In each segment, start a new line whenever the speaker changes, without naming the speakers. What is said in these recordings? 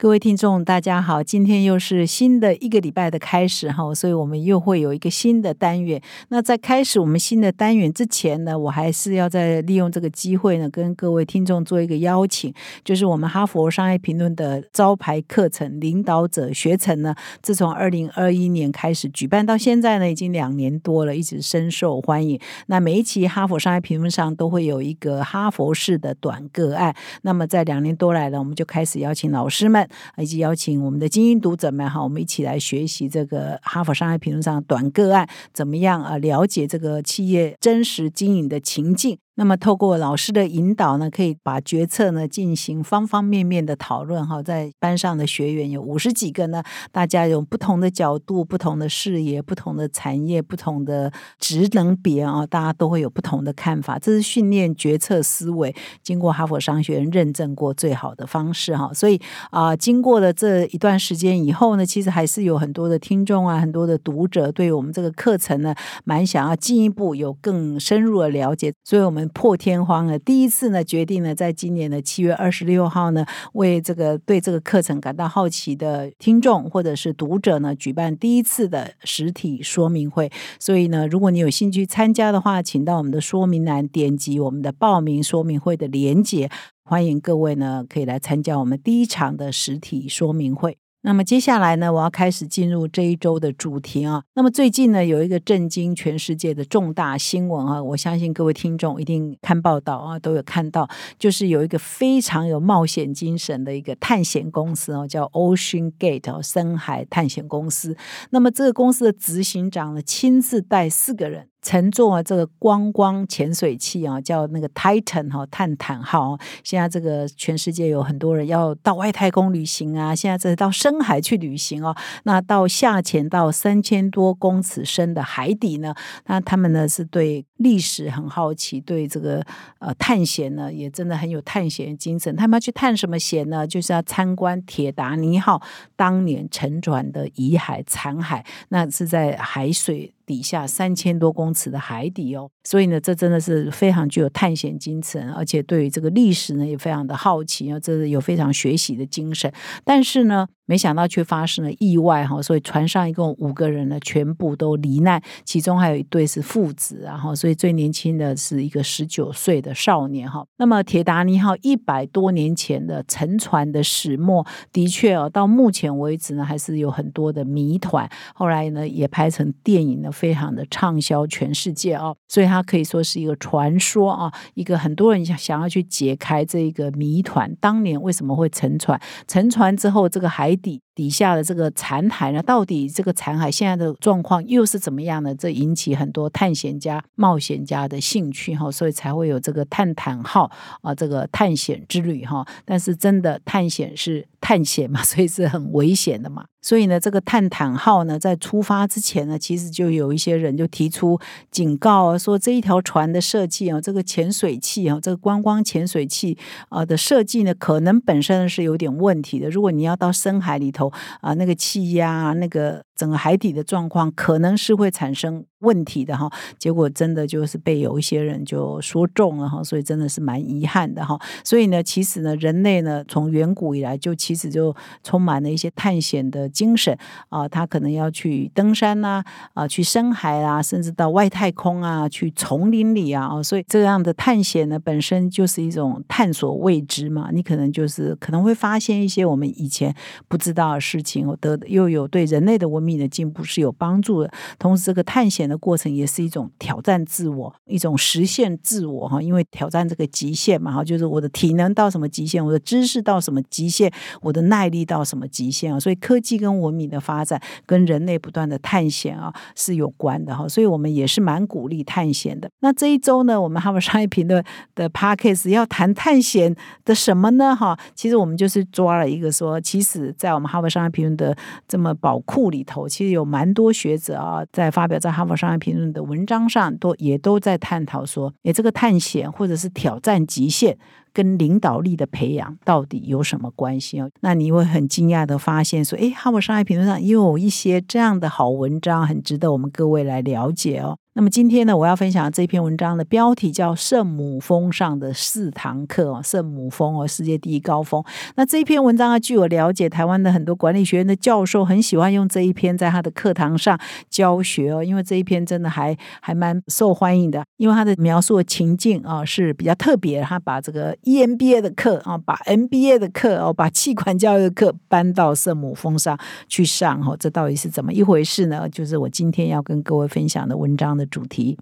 各位听众，大家好！今天又是新的一个礼拜的开始哈，所以我们又会有一个新的单元。那在开始我们新的单元之前呢，我还是要再利用这个机会呢，跟各位听众做一个邀请，就是我们哈佛商业评论的招牌课程《领导者学程》呢，自从二零二一年开始举办到现在呢，已经两年多了，一直深受欢迎。那每一期哈佛商业评论上都会有一个哈佛式的短个案。那么在两年多来呢，我们就开始邀请老师们。以及邀请我们的精英读者们哈，我们一起来学习这个《哈佛商业评论》上短个案怎么样啊？了解这个企业真实经营的情境。那么，透过老师的引导呢，可以把决策呢进行方方面面的讨论哈。在班上的学员有五十几个呢，大家有不同的角度、不同的视野、不同的产业、不同的职能别啊，大家都会有不同的看法。这是训练决策思维，经过哈佛商学院认证过最好的方式哈。所以啊，经过了这一段时间以后呢，其实还是有很多的听众啊，很多的读者对我们这个课程呢，蛮想要进一步有更深入的了解，所以我们。破天荒了，第一次呢，决定呢，在今年的七月二十六号呢，为这个对这个课程感到好奇的听众或者是读者呢，举办第一次的实体说明会。所以呢，如果你有兴趣参加的话，请到我们的说明栏点击我们的报名说明会的连结，欢迎各位呢，可以来参加我们第一场的实体说明会。那么接下来呢，我要开始进入这一周的主题啊。那么最近呢，有一个震惊全世界的重大新闻啊，我相信各位听众一定看报道啊，都有看到，就是有一个非常有冒险精神的一个探险公司哦，叫 Ocean Gate 哦，深海探险公司。那么这个公司的执行长呢，亲自带四个人。乘坐这个观光潜水器啊，叫那个 Titan 哈，探坦号。现在这个全世界有很多人要到外太空旅行啊，现在这到深海去旅行哦。那到下潜到三千多公尺深的海底呢，那他们呢是对历史很好奇，对这个呃探险呢也真的很有探险精神。他们要去探什么险呢？就是要参观铁达尼号当年沉船的遗骸残骸，那是在海水。底下三千多公尺的海底哦，所以呢，这真的是非常具有探险精神，而且对于这个历史呢也非常的好奇啊，这是有非常学习的精神。但是呢。没想到却发生了意外哈，所以船上一共五个人呢，全部都罹难，其中还有一对是父子，然后所以最年轻的是一个十九岁的少年哈。那么铁达尼号一百多年前的沉船的始末，的确哦，到目前为止呢，还是有很多的谜团。后来呢，也拍成电影呢，非常的畅销全世界哦，所以它可以说是一个传说啊，一个很多人想想要去解开这一个谜团，当年为什么会沉船？沉船之后，这个海底底下的这个残骸呢？到底这个残骸现在的状况又是怎么样呢？这引起很多探险家、冒险家的兴趣哈，所以才会有这个探坦号啊，这个探险之旅哈。但是真的探险是探险嘛，所以是很危险的嘛。所以呢，这个探坦号呢，在出发之前呢，其实就有一些人就提出警告说，这一条船的设计啊，这个潜水器啊，这个观光潜水器啊的设计呢，可能本身是有点问题的。如果你要到深海里头啊，那个气压，那个整个海底的状况，可能是会产生。问题的哈，结果真的就是被有一些人就说中了哈，所以真的是蛮遗憾的哈。所以呢，其实呢，人类呢，从远古以来就其实就充满了一些探险的精神啊，他可能要去登山呐，啊，去深海啊，甚至到外太空啊，去丛林里啊，哦，所以这样的探险呢，本身就是一种探索未知嘛。你可能就是可能会发现一些我们以前不知道的事情，得又有对人类的文明的进步是有帮助的。同时，这个探险。的过程也是一种挑战自我，一种实现自我哈。因为挑战这个极限嘛哈，就是我的体能到什么极限，我的知识到什么极限，我的耐力到什么极限啊。所以科技跟文明的发展跟人类不断的探险啊是有关的哈。所以我们也是蛮鼓励探险的。那这一周呢，我们 哈佛商业评论的 p a c k a g e 要谈探险的什么呢哈？其实我们就是抓了一个说，其实，在我们哈佛商业评论的这么宝库里头，其实有蛮多学者啊在发表在哈佛。商业评论的文章上都也都在探讨说，哎，这个探险或者是挑战极限。跟领导力的培养到底有什么关系哦？那你会很惊讶的发现说，诶，哈佛商业评论上也有一些这样的好文章，很值得我们各位来了解哦。那么今天呢，我要分享这篇文章的标题叫《圣母峰上的四堂课》哦，圣母峰哦，世界第一高峰。那这一篇文章啊，据我了解，台湾的很多管理学院的教授很喜欢用这一篇在他的课堂上教学哦，因为这一篇真的还还蛮受欢迎的，因为他的描述的情境啊是比较特别，他把这个 EMBA 的课啊，把 MBA 的课哦，把气管教育的课搬到圣母峰上去上哦，这到底是怎么一回事呢？就是我今天要跟各位分享的文章的。主题。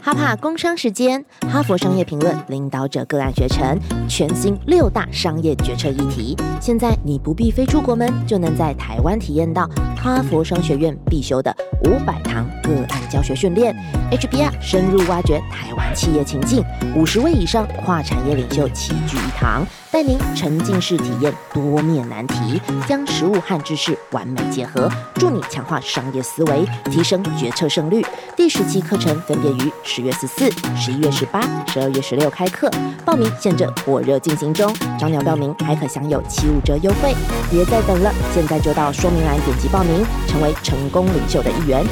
哈帕工商时间，哈佛商业评论领导者个案学程，全新六大商业决策议题。现在你不必飞出国门，就能在台湾体验到哈佛商学院必修的五百堂个案教学训练。HBR 深入挖掘台湾企业情境，五十位以上跨产业领袖齐聚一堂，带您沉浸式体验多面难题，将实物和知识完美结合，助你强化商业思维，提升决策胜率。第十期课程分别于十月十四、十一月十八、十二月十六开课，报名现正火热进行中，早鸟报名还可享有七五折优惠，别再等了，现在就到说明栏点击报名，成为成功领袖的一员。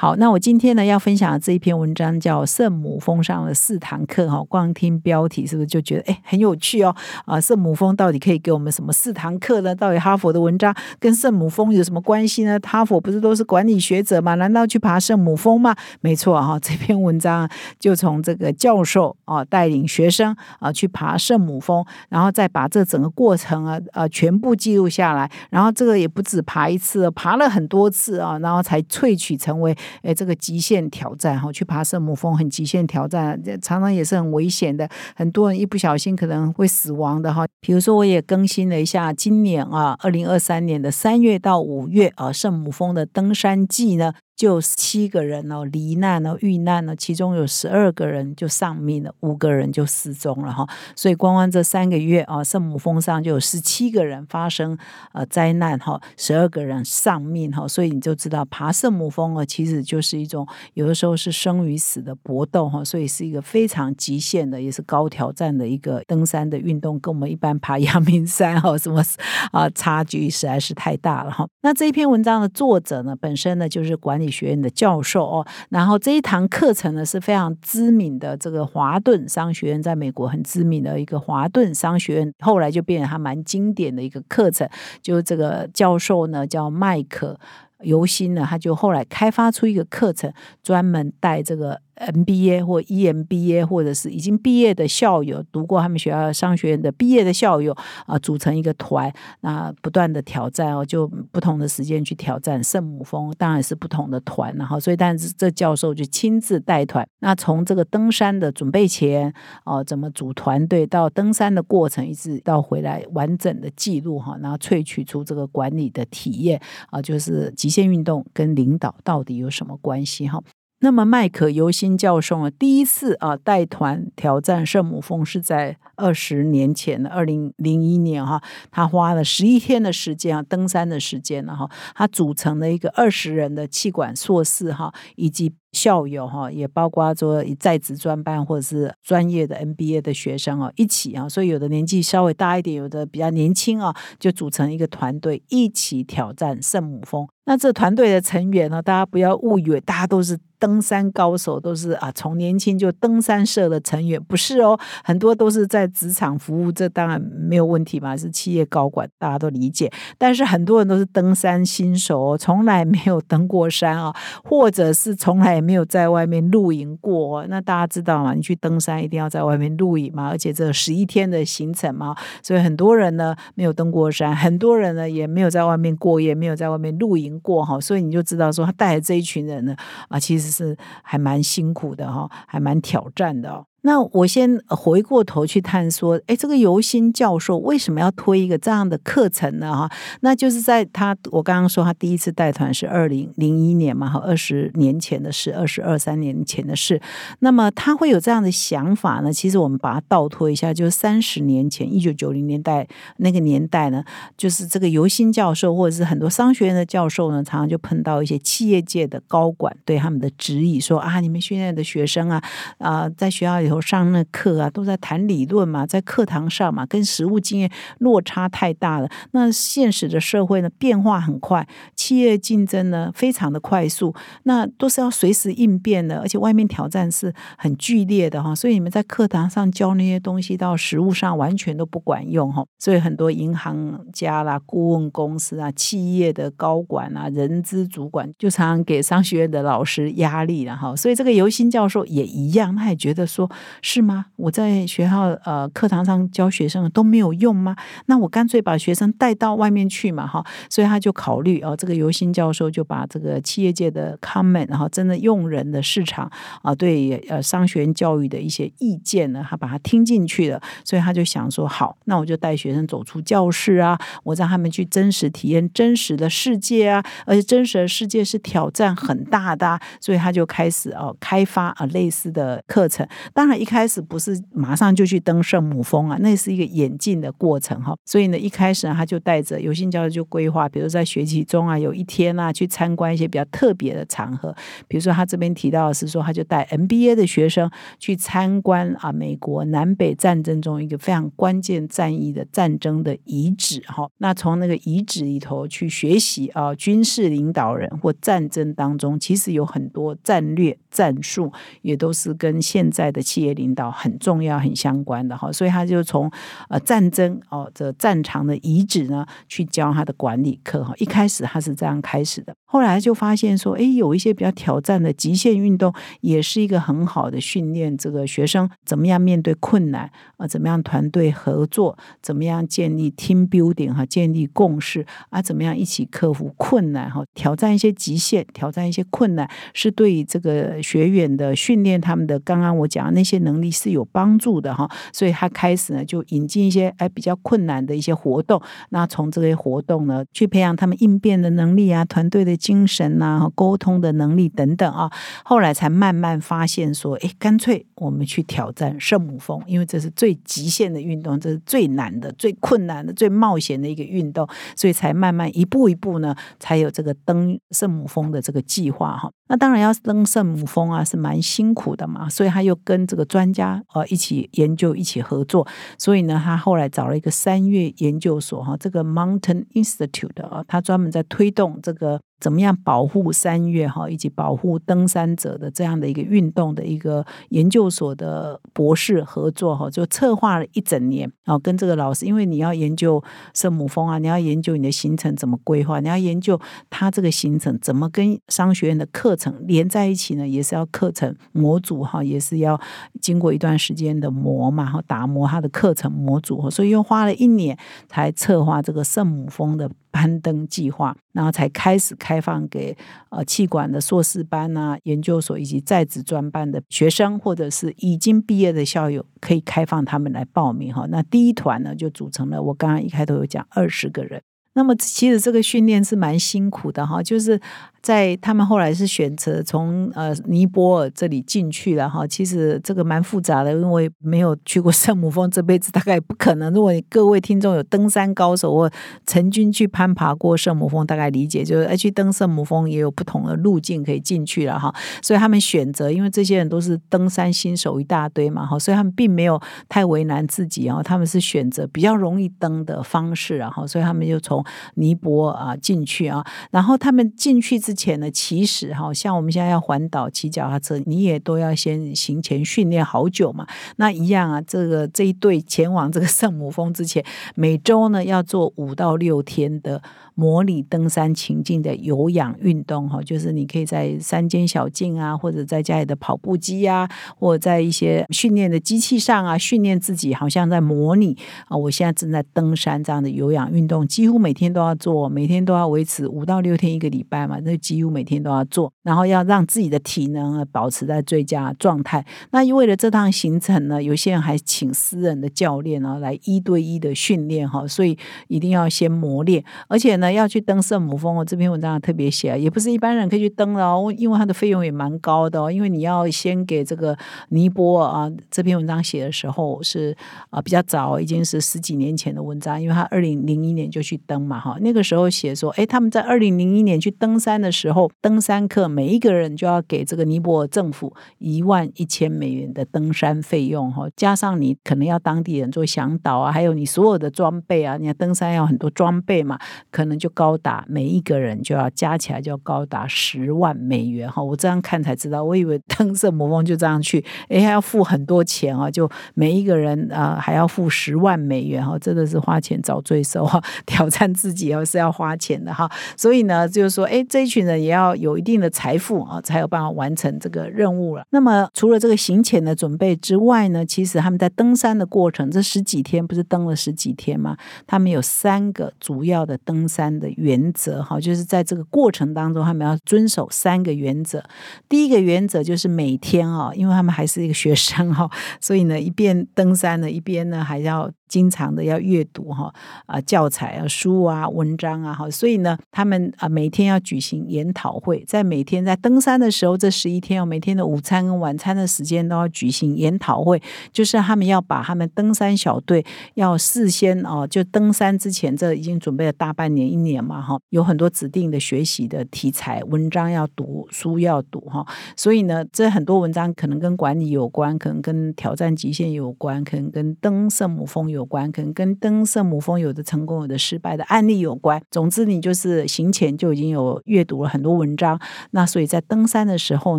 好，那我今天呢要分享的这一篇文章叫《圣母峰上的四堂课》哈，光听标题是不是就觉得哎很有趣哦？啊，圣母峰到底可以给我们什么四堂课呢？到底哈佛的文章跟圣母峰有什么关系呢？哈佛不是都是管理学者吗？难道去爬圣母峰吗？没错哈，这篇文章就从这个教授啊带领学生啊去爬圣母峰，然后再把这整个过程啊啊全部记录下来，然后这个也不止爬一次，爬了很多次啊，然后才萃取成为。哎，这个极限挑战哈，去爬圣母峰很极限挑战，常常也是很危险的，很多人一不小心可能会死亡的哈。比如说，我也更新了一下今年啊，二零二三年的三月到五月啊，圣母峰的登山季呢。就七个人哦，罹难哦、遇难呢，其中有十二个人就丧命了，五个人就失踪了哈。所以，光光这三个月啊，圣母峰上就有十七个人发生呃灾难哈，十二个人丧命哈。所以你就知道，爬圣母峰啊，其实就是一种有的时候是生与死的搏斗哈。所以是一个非常极限的，也是高挑战的一个登山的运动，跟我们一般爬 阳明山哈什么啊差距实在是太大了哈。那这一篇文章的作者呢，本身呢就是管理。学院的教授哦，然后这一堂课程呢是非常知名的，这个华顿商学院在美国很知名的一个华顿商学院，后来就变成他蛮经典的一个课程。就这个教授呢叫麦克尤辛呢，他就后来开发出一个课程，专门带这个。MBA 或 EMBA，或者是已经毕业的校友，读过他们学校商学院的毕业的校友啊，组成一个团，那不断的挑战哦，就不同的时间去挑战圣母峰，当然是不同的团，然后所以，但是这教授就亲自带团，那从这个登山的准备前哦，怎么组团队，到登山的过程，一直到回来完整的记录哈，然后萃取出这个管理的体验啊，就是极限运动跟领导到底有什么关系哈。那么麦可尤辛教授啊，第一次啊带团挑战圣母峰是在二十年前二零零一年哈，他花了十一天的时间啊登山的时间了哈，他组成了一个二十人的气管硕士哈，以及。校友哈，也包括说在职专班或者是专业的 MBA 的学生哦，一起啊，所以有的年纪稍微大一点，有的比较年轻啊，就组成一个团队，一起挑战圣母峰。那这团队的成员呢，大家不要误以为大家都是登山高手，都是啊从年轻就登山社的成员，不是哦，很多都是在职场服务，这当然没有问题嘛，是企业高管，大家都理解。但是很多人都是登山新手哦，从来没有登过山啊，或者是从来。没有在外面露营过，那大家知道嘛？你去登山一定要在外面露营嘛，而且这十一天的行程嘛，所以很多人呢没有登过山，很多人呢也没有在外面过夜，没有在外面露营过哈，所以你就知道说他带着这一群人呢啊，其实是还蛮辛苦的哈，还蛮挑战的。那我先回过头去探索，哎，这个尤新教授为什么要推一个这样的课程呢？哈，那就是在他我刚刚说他第一次带团是二零零一年嘛，哈，二十年前的事，二十二三年前的事。那么他会有这样的想法呢？其实我们把它倒推一下，就是三十年前，一九九零年代那个年代呢，就是这个尤新教授或者是很多商学院的教授呢，常常就碰到一些企业界的高管对他们的质疑，说啊，你们训练的学生啊，啊，在学校里。头上那课啊，都在谈理论嘛，在课堂上嘛，跟实务经验落差太大了。那现实的社会呢，变化很快，企业竞争呢非常的快速，那都是要随时应变的，而且外面挑战是很剧烈的哈。所以你们在课堂上教那些东西，到实务上完全都不管用哈。所以很多银行家啦、顾问公司啊、企业的高管啊、人资主管，就常常给商学院的老师压力了哈。所以这个尤新教授也一样，他也觉得说。是吗？我在学校呃课堂上教学生都没有用吗？那我干脆把学生带到外面去嘛，哈！所以他就考虑哦，这个尤新教授就把这个企业界的 comment，然后真的用人的市场啊，对呃商学院教育的一些意见呢，他把它听进去了。所以他就想说，好，那我就带学生走出教室啊，我让他们去真实体验真实的世界啊，而且真实的世界是挑战很大的，所以他就开始哦开发啊类似的课程。当。一开始不是马上就去登圣母峰啊，那是一个演进的过程哈。所以呢，一开始他就带着有信教授就规划，比如在学期中啊，有一天啊，去参观一些比较特别的场合。比如说他这边提到的是说，他就带 NBA 的学生去参观啊，美国南北战争中一个非常关键战役的战争的遗址哈。那从那个遗址里头去学习啊，军事领导人或战争当中，其实有很多战略战术，也都是跟现在的企业。领导很重要、很相关的哈，所以他就从呃战争哦这战场的遗址呢去教他的管理课哈。一开始他是这样开始的，后来就发现说，哎，有一些比较挑战的极限运动，也是一个很好的训练这个学生怎么样面对困难啊，怎么样团队合作，怎么样建立 team building 哈，建立共识啊，怎么样一起克服困难哈，挑战一些极限，挑战一些困难，是对于这个学员的训练他们的。刚刚我讲那些。能力是有帮助的哈，所以他开始呢就引进一些哎比较困难的一些活动，那从这些活动呢去培养他们应变的能力啊、团队的精神呐、沟通的能力等等啊，后来才慢慢发现说，哎，干脆我们去挑战圣母峰，因为这是最极限的运动，这是最难的、最困难的、最冒险的一个运动，所以才慢慢一步一步呢，才有这个登圣母峰的这个计划哈。那当然要登圣母峰啊，是蛮辛苦的嘛，所以他又跟这个专家呃一起研究、一起合作。所以呢，他后来找了一个三月研究所哈，这个 Mountain Institute 啊，他专门在推动这个。怎么样保护三月哈，以及保护登山者的这样的一个运动的一个研究所的博士合作哈，就策划了一整年啊，跟这个老师，因为你要研究圣母峰啊，你要研究你的行程怎么规划，你要研究他这个行程怎么跟商学院的课程连在一起呢？也是要课程模组哈，也是要经过一段时间的磨嘛，哈，打磨他的课程模组，所以又花了一年才策划这个圣母峰的。攀登计划，然后才开始开放给呃气管的硕士班啊、研究所以及在职专班的学生，或者是已经毕业的校友，可以开放他们来报名哈。那第一团呢，就组成了我刚刚一开头有讲二十个人。那么其实这个训练是蛮辛苦的哈，就是。在他们后来是选择从呃尼泊尔这里进去了哈，其实这个蛮复杂的，因为没有去过圣母峰，这辈子大概不可能。如果各位听众有登山高手或曾经去攀爬过圣母峰，大概理解就是，去登圣母峰也有不同的路径可以进去了哈。所以他们选择，因为这些人都是登山新手一大堆嘛哈，所以他们并没有太为难自己啊，他们是选择比较容易登的方式然后，所以他们就从尼泊啊进去啊，然后他们进去。之前呢，其实哈，像我们现在要环岛骑脚踏车，你也都要先行前训练好久嘛。那一样啊，这个这一队前往这个圣母峰之前，每周呢要做五到六天的。模拟登山情境的有氧运动哈，就是你可以在山间小径啊，或者在家里的跑步机啊，或者在一些训练的机器上啊，训练自己，好像在模拟啊，我现在正在登山这样的有氧运动，几乎每天。都要做，每天都要维持五到六天一个礼拜嘛，那几乎每天都要做，然后要让自己的体能保持在最佳状态。那为了这趟行程呢，有些人还请私人的教练啊来一对一的训练哈，所以一定要先磨练，而且呢要去登圣母峰，我这篇文章特别写，也不是一般人可以去登的哦，因为它的费用也蛮高的哦，因为你要先给这个尼泊尔啊，这篇文章写的时候是啊比较早，已经是十几年前的文章，因为他二零零一年就去登嘛哈，那个时候写说，哎，他们在二零零一年去登山的时候，登山客每一个人就要给这个尼泊尔政府一万一千美元的登山费用哈，加上你可能要当地人做向导啊，还有你所有的装备啊，你看登山要很多装备嘛，可能就高达每一个人就要加起来就要高达十万美元哈，我这样看才知道，我以为登圣魔峰就这样去，哎，还要付很多钱啊，就每一个人啊还要付十万美元哈，真的是花钱找罪受哈，挑战自己哦是要花钱的哈，所以呢就是说，哎，这一群人也要有一定的财富啊，才有办法完成这个任务了。那么除了这个行前的准备之外呢，其实他们在登山的过程，这十几天不是登了十几天吗？他们有三个主要的登山的原则哈，就是在这个过程当中，他们要遵守三个原则。第一个原则就是每天啊，因为他们还是一个学生哈，所以呢，一边登山呢，一边呢还要。经常的要阅读哈啊教材啊书啊文章啊哈，所以呢，他们啊每天要举行研讨会，在每天在登山的时候，这十一天哦，每天的午餐跟晚餐的时间都要举行研讨会，就是他们要把他们登山小队要事先哦，就登山之前这已经准备了大半年一年嘛哈，有很多指定的学习的题材文章要读书要读哈，所以呢，这很多文章可能跟管理有关，可能跟挑战极限有关，可能跟登圣母峰有。有关，可能跟登圣母峰有的成功、有的失败的案例有关。总之，你就是行前就已经有阅读了很多文章。那所以在登山的时候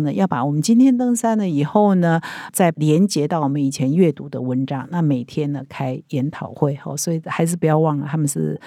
呢，要把我们今天登山了以后呢，再连接到我们以前阅读的文章。那每天呢开研讨会，哦，所以还是不要忘了，他们是。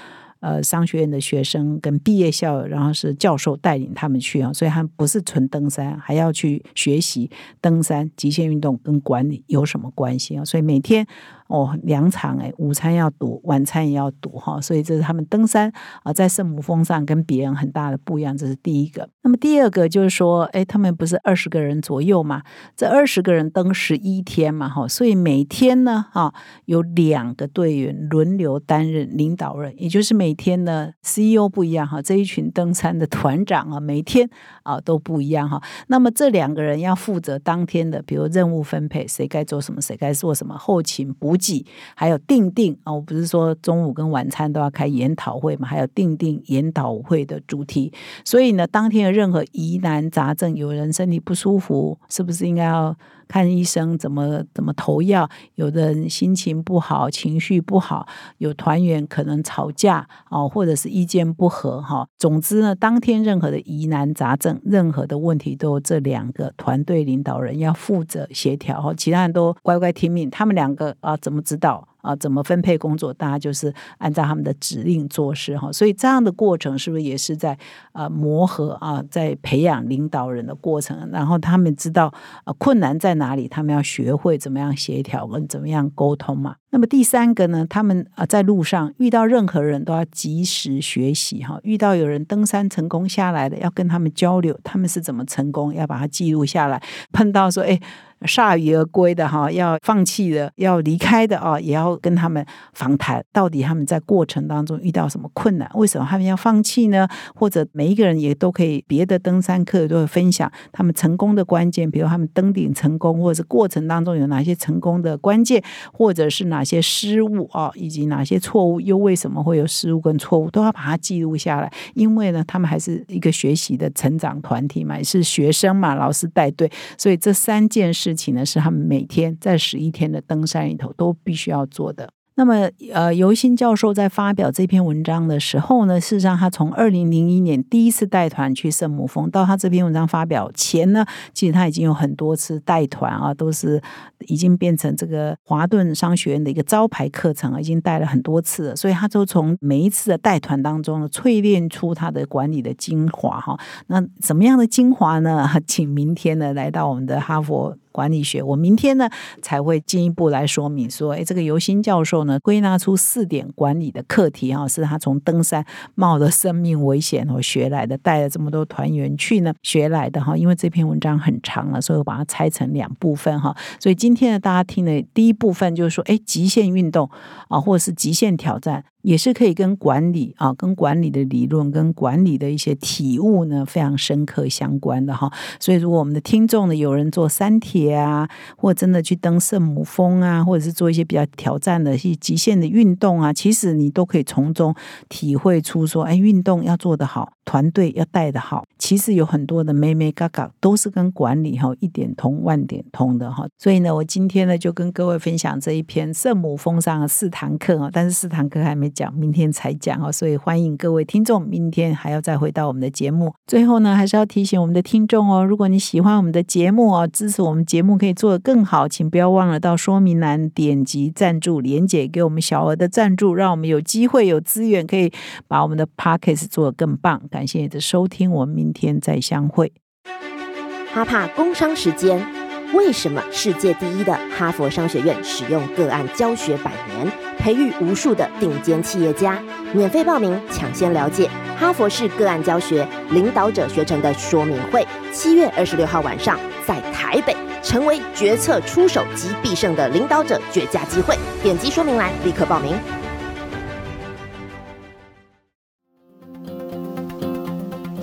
呃，商学院的学生跟毕业校，然后是教授带领他们去啊，所以他们不是纯登山，还要去学习登山、极限运动跟管理有什么关系啊？所以每天哦两场哎，午餐要堵，晚餐也要堵哈，所以这是他们登山啊，在圣母峰上跟别人很大的不一样，这是第一个。那么第二个就是说，哎，他们不是二十个人左右嘛？这二十个人登十一天嘛，哈，所以每天呢，哈，有两个队员轮流担任领导人，也就是每天呢，CEO 不一样哈，这一群登山的团长啊，每天啊都不一样哈。那么这两个人要负责当天的，比如任务分配，谁该做什么，谁该做什么，后勤补给，还有定定啊。我不是说中午跟晚餐都要开研讨会嘛，还有定定研讨会的主题。所以呢，当天的。任何疑难杂症，有人身体不舒服，是不是应该要看医生？怎么怎么投药？有的人心情不好，情绪不好，有团员可能吵架哦，或者是意见不合哈。总之呢，当天任何的疑难杂症，任何的问题，都这两个团队领导人要负责协调哈，其他人都乖乖听命。他们两个啊，怎么指导？啊，怎么分配工作？大家就是按照他们的指令做事哈，所以这样的过程是不是也是在呃磨合啊，在培养领导人的过程？然后他们知道啊困难在哪里，他们要学会怎么样协调跟怎么样沟通嘛。那么第三个呢，他们啊在路上遇到任何人都要及时学习哈，遇到有人登山成功下来的，要跟他们交流，他们是怎么成功，要把它记录下来。碰到说哎。铩羽而归的哈，要放弃的，要离开的啊，也要跟他们访谈，到底他们在过程当中遇到什么困难？为什么他们要放弃呢？或者每一个人也都可以，别的登山客都会分享他们成功的关键，比如他们登顶成功，或者是过程当中有哪些成功的关键，或者是哪些失误啊，以及哪些错误，又为什么会有失误跟错误，都要把它记录下来。因为呢，他们还是一个学习的成长团体嘛，也是学生嘛，老师带队，所以这三件事。事情呢，是他们每天在十一天的登山里头都必须要做的。那么，呃，尤新教授在发表这篇文章的时候呢，事实上他从二零零一年第一次带团去圣母峰，到他这篇文章发表前呢，其实他已经有很多次带团啊，都是已经变成这个华顿商学院的一个招牌课程，已经带了很多次了。所以，他就从每一次的带团当中呢，淬炼出他的管理的精华哈。那什么样的精华呢？请明天呢来到我们的哈佛。管理学。我明天呢才会进一步来说明说，哎，这个尤新教授呢归纳出四点管理的课题哈，是他从登山冒着生命危险哦学来的，带了这么多团员去呢学来的哈。因为这篇文章很长了，所以我把它拆成两部分哈。所以今天呢，大家听的第一部分就是说，哎，极限运动啊，或者是极限挑战。也是可以跟管理啊，跟管理的理论、跟管理的一些体悟呢，非常深刻相关的哈。所以，如果我们的听众呢，有人做山铁啊，或真的去登圣母峰啊，或者是做一些比较挑战的、一些极限的运动啊，其实你都可以从中体会出说，哎，运动要做得好，团队要带得好，其实有很多的妹妹嘎嘎都是跟管理哈一点通万点通的哈。所以呢，我今天呢就跟各位分享这一篇圣母峰上的四堂课啊，但是四堂课还没。讲明天才讲哦，所以欢迎各位听众明天还要再回到我们的节目。最后呢，还是要提醒我们的听众哦，如果你喜欢我们的节目哦，支持我们节目可以做得更好，请不要忘了到说明栏点击赞助连结，给我们小额的赞助，让我们有机会有资源可以把我们的 p o c k e t 做得更棒。感谢你的收听，我们明天再相会。
哈帕工商时间。为什么世界第一的哈佛商学院使用个案教学百年，培育无数的顶尖企业家？免费报名，抢先了解哈佛式个案教学领导者学程的说明会，七月二十六号晚上在台北，成为决策出手及必胜的领导者绝佳机会。点击说明栏立刻报名。